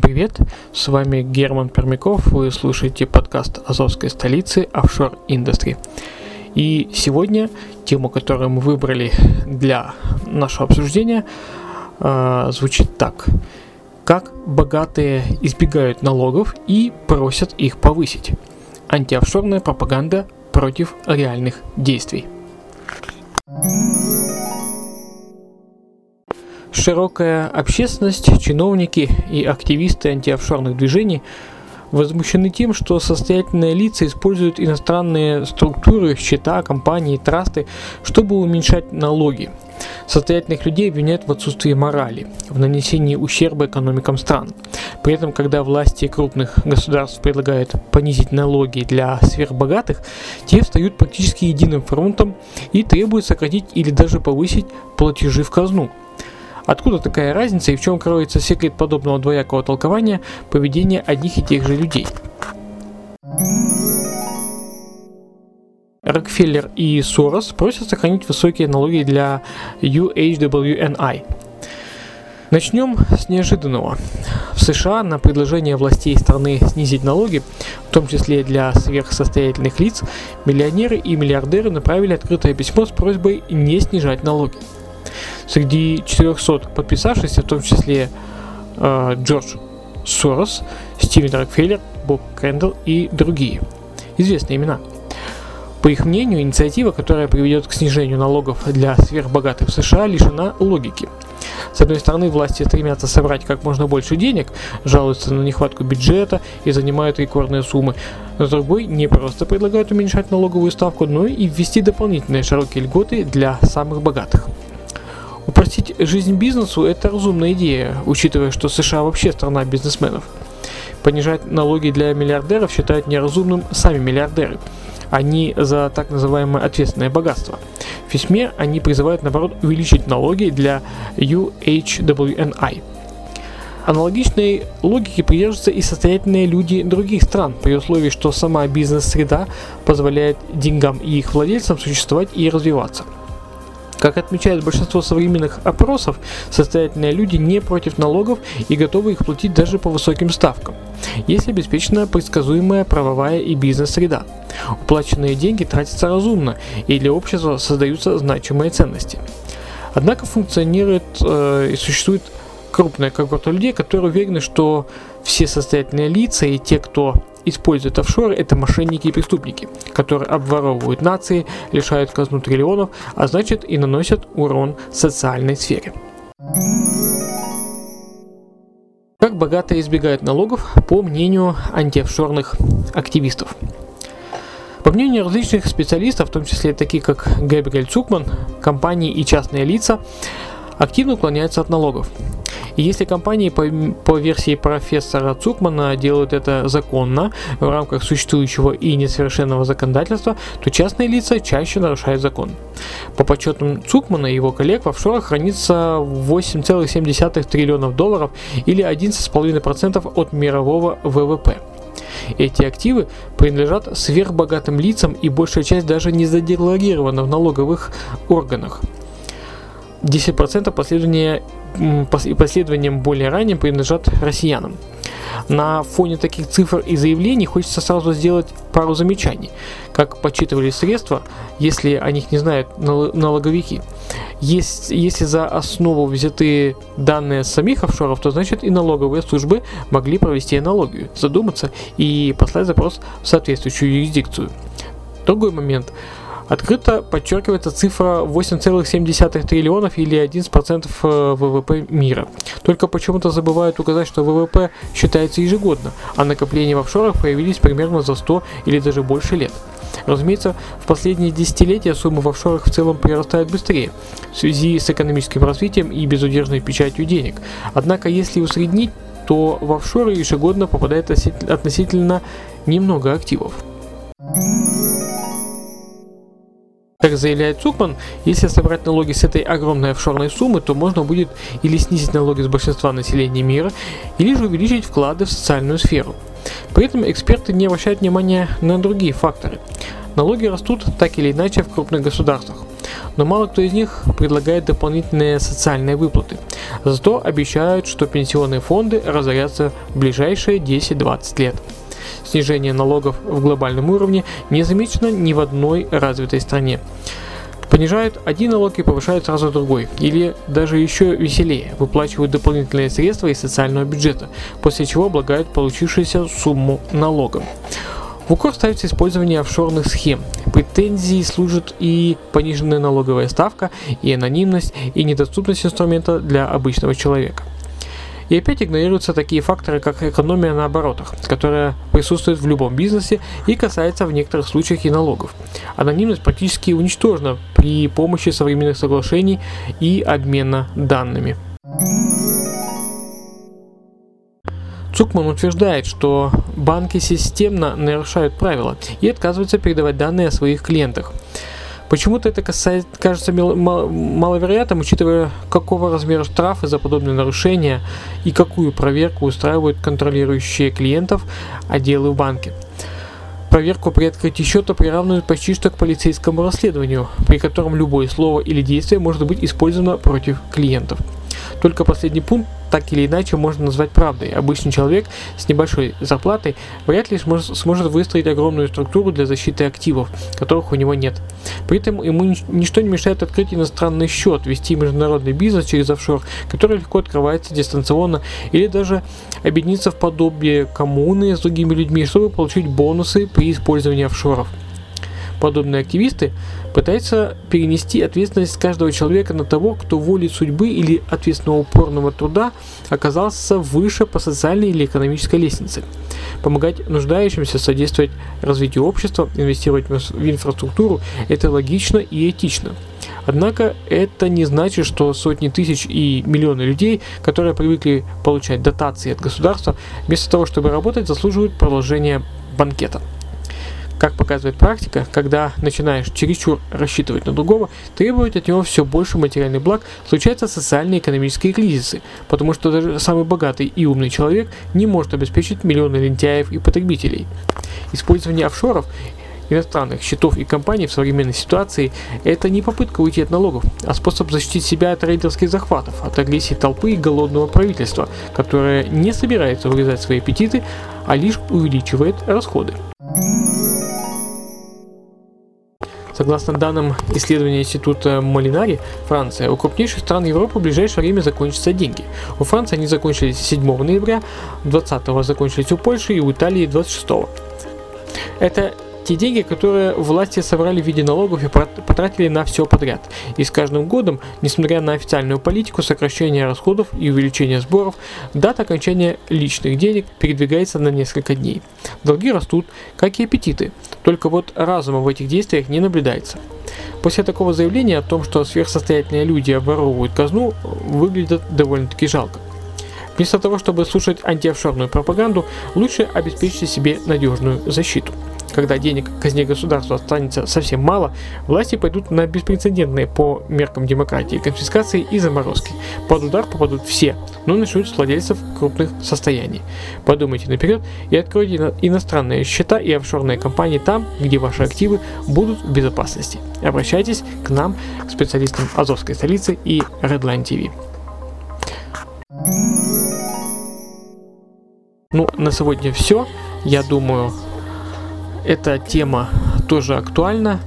Привет, с вами Герман Пермяков, вы слушаете подкаст Азовской столицы Offshore Industry. И сегодня тему, которую мы выбрали для нашего обсуждения, э, звучит так. Как богатые избегают налогов и просят их повысить. Антиофшорная пропаганда против реальных действий. Широкая общественность, чиновники и активисты антиофшорных движений возмущены тем, что состоятельные лица используют иностранные структуры, счета, компании, трасты, чтобы уменьшать налоги. Состоятельных людей обвиняют в отсутствии морали, в нанесении ущерба экономикам стран. При этом, когда власти крупных государств предлагают понизить налоги для сверхбогатых, те встают практически единым фронтом и требуют сократить или даже повысить платежи в казну. Откуда такая разница и в чем кроется секрет подобного двоякого толкования поведения одних и тех же людей? Рокфеллер и Сорос просят сохранить высокие налоги для UHWNI. Начнем с неожиданного. В США на предложение властей страны снизить налоги, в том числе для сверхсостоятельных лиц, миллионеры и миллиардеры направили открытое письмо с просьбой не снижать налоги. Среди 400 подписавшихся, в том числе э, Джордж Сорос, Стивен Рокфеллер, Боб Крэндалл и другие. Известные имена. По их мнению, инициатива, которая приведет к снижению налогов для сверхбогатых в США, лишена логики. С одной стороны, власти стремятся собрать как можно больше денег, жалуются на нехватку бюджета и занимают рекордные суммы. С другой, не просто предлагают уменьшать налоговую ставку, но и ввести дополнительные широкие льготы для самых богатых. Упростить жизнь бизнесу – это разумная идея, учитывая, что США вообще страна бизнесменов. Понижать налоги для миллиардеров считают неразумным сами миллиардеры. Они за так называемое ответственное богатство. В письме они призывают, наоборот, увеличить налоги для UHWNI. Аналогичной логике придерживаются и состоятельные люди других стран, при условии, что сама бизнес-среда позволяет деньгам и их владельцам существовать и развиваться – как отмечает большинство современных опросов, состоятельные люди не против налогов и готовы их платить даже по высоким ставкам, если обеспечена предсказуемая правовая и бизнес-среда. Уплаченные деньги тратятся разумно, и для общества создаются значимые ценности. Однако функционирует э, и существует крупная когорта людей, которые уверены, что все состоятельные лица и те, кто используют офшоры, это мошенники и преступники, которые обворовывают нации, лишают казну триллионов, а значит и наносят урон социальной сфере. Как богатые избегают налогов, по мнению антиофшорных активистов? По мнению различных специалистов, в том числе таких как Габриэль Цукман, компании и частные лица активно уклоняются от налогов. И если компании по, по версии профессора Цукмана делают это законно в рамках существующего и несовершенного законодательства, то частные лица чаще нарушают закон. По подсчетам Цукмана и его коллег в офшорах хранится 8,7 триллионов долларов или 11,5% от мирового ВВП. Эти активы принадлежат сверхбогатым лицам и большая часть даже не задекларирована в налоговых органах. 10% последования и последованиям более ранним принадлежат россиянам. На фоне таких цифр и заявлений хочется сразу сделать пару замечаний. Как подсчитывали средства, если о них не знают налоговики. Есть, если за основу взяты данные самих офшоров, то значит и налоговые службы могли провести аналогию, задуматься и послать запрос в соответствующую юрисдикцию. Другой момент – Открыто подчеркивается цифра 8,7 триллионов или 11% э, ВВП мира. Только почему-то забывают указать, что ВВП считается ежегодно, а накопления в офшорах появились примерно за 100 или даже больше лет. Разумеется, в последние десятилетия суммы в офшорах в целом прирастают быстрее в связи с экономическим развитием и безудержной печатью денег. Однако, если усреднить, то в офшоры ежегодно попадает относительно немного активов. Как заявляет Цукман, если собрать налоги с этой огромной офшорной суммы, то можно будет или снизить налоги с большинства населения мира, или же увеличить вклады в социальную сферу. При этом эксперты не обращают внимания на другие факторы. Налоги растут так или иначе в крупных государствах, но мало кто из них предлагает дополнительные социальные выплаты. Зато обещают, что пенсионные фонды разорятся в ближайшие 10-20 лет. Снижение налогов в глобальном уровне не замечено ни в одной развитой стране. Понижают один налог и повышают сразу другой. Или даже еще веселее, выплачивают дополнительные средства из социального бюджета, после чего облагают получившуюся сумму налогом. В укор ставится использование офшорных схем. Претензии служат и пониженная налоговая ставка, и анонимность, и недоступность инструмента для обычного человека. И опять игнорируются такие факторы, как экономия на оборотах, которая присутствует в любом бизнесе и касается в некоторых случаях и налогов. Анонимность практически уничтожена при помощи современных соглашений и обмена данными. Цукман утверждает, что банки системно нарушают правила и отказываются передавать данные о своих клиентах. Почему-то это касается, кажется маловероятным, учитывая, какого размера штрафы за подобные нарушения и какую проверку устраивают контролирующие клиентов отделы в банке. Проверку при открытии счета приравнивают почти что к полицейскому расследованию, при котором любое слово или действие может быть использовано против клиентов. Только последний пункт так или иначе можно назвать правдой. Обычный человек с небольшой зарплатой вряд ли сможет, выстроить огромную структуру для защиты активов, которых у него нет. При этом ему ничто не мешает открыть иностранный счет, вести международный бизнес через офшор, который легко открывается дистанционно, или даже объединиться в подобие коммуны с другими людьми, чтобы получить бонусы при использовании офшоров. Подобные активисты пытаются перенести ответственность каждого человека на того, кто волей судьбы или ответственного упорного труда оказался выше по социальной или экономической лестнице. Помогать нуждающимся, содействовать развитию общества, инвестировать в инфраструктуру – это логично и этично. Однако это не значит, что сотни тысяч и миллионы людей, которые привыкли получать дотации от государства, вместо того, чтобы работать, заслуживают продолжения банкета. Как показывает практика, когда начинаешь чересчур рассчитывать на другого, требовать от него все больше материальных благ, случаются социальные и экономические кризисы, потому что даже самый богатый и умный человек не может обеспечить миллионы лентяев и потребителей. Использование офшоров иностранных счетов и компаний в современной ситуации – это не попытка уйти от налогов, а способ защитить себя от рейдерских захватов, от агрессии толпы и голодного правительства, которое не собирается урезать свои аппетиты, а лишь увеличивает расходы. Согласно данным исследования Института Малинари, Франция, у крупнейших стран Европы в ближайшее время закончатся деньги. У Франции они закончились 7 ноября, 20 закончились у Польши и у Италии 26. Это те деньги, которые власти собрали в виде налогов и потратили на все подряд. И с каждым годом, несмотря на официальную политику сокращения расходов и увеличения сборов, дата окончания личных денег передвигается на несколько дней. Долги растут, как и аппетиты, только вот разума в этих действиях не наблюдается. После такого заявления о том, что сверхсостоятельные люди обворовывают казну, выглядит довольно-таки жалко. Вместо того, чтобы слушать антиофшорную пропаганду, лучше обеспечьте себе надежную защиту. Когда денег казне государства останется совсем мало, власти пойдут на беспрецедентные по меркам демократии конфискации и заморозки. Под удар попадут все, но начнут с владельцев крупных состояний. Подумайте наперед и откройте иностранные счета и офшорные компании там, где ваши активы будут в безопасности. Обращайтесь к нам, к специалистам Азовской столицы и Redline TV. Ну, на сегодня все. Я думаю, эта тема тоже актуальна.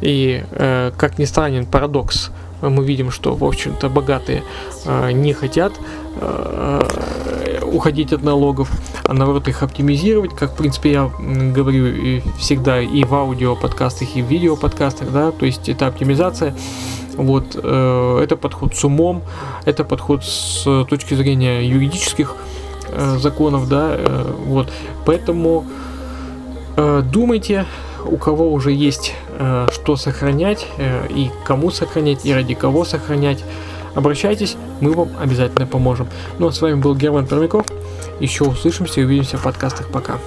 И, э, как ни странен парадокс, мы видим, что, в общем-то, богатые э, не хотят э, уходить от налогов, а наоборот их оптимизировать, как, в принципе, я говорю и всегда и в аудио подкастах, и в видео подкастах, да, то есть это оптимизация. Вот, э, это подход с умом, это подход с точки зрения юридических э, законов, да, э, вот, поэтому Э, думайте, у кого уже есть э, что сохранять, э, и кому сохранять, и ради кого сохранять, обращайтесь, мы вам обязательно поможем. Ну а с вами был Герман Пермяков. Еще услышимся и увидимся в подкастах. Пока.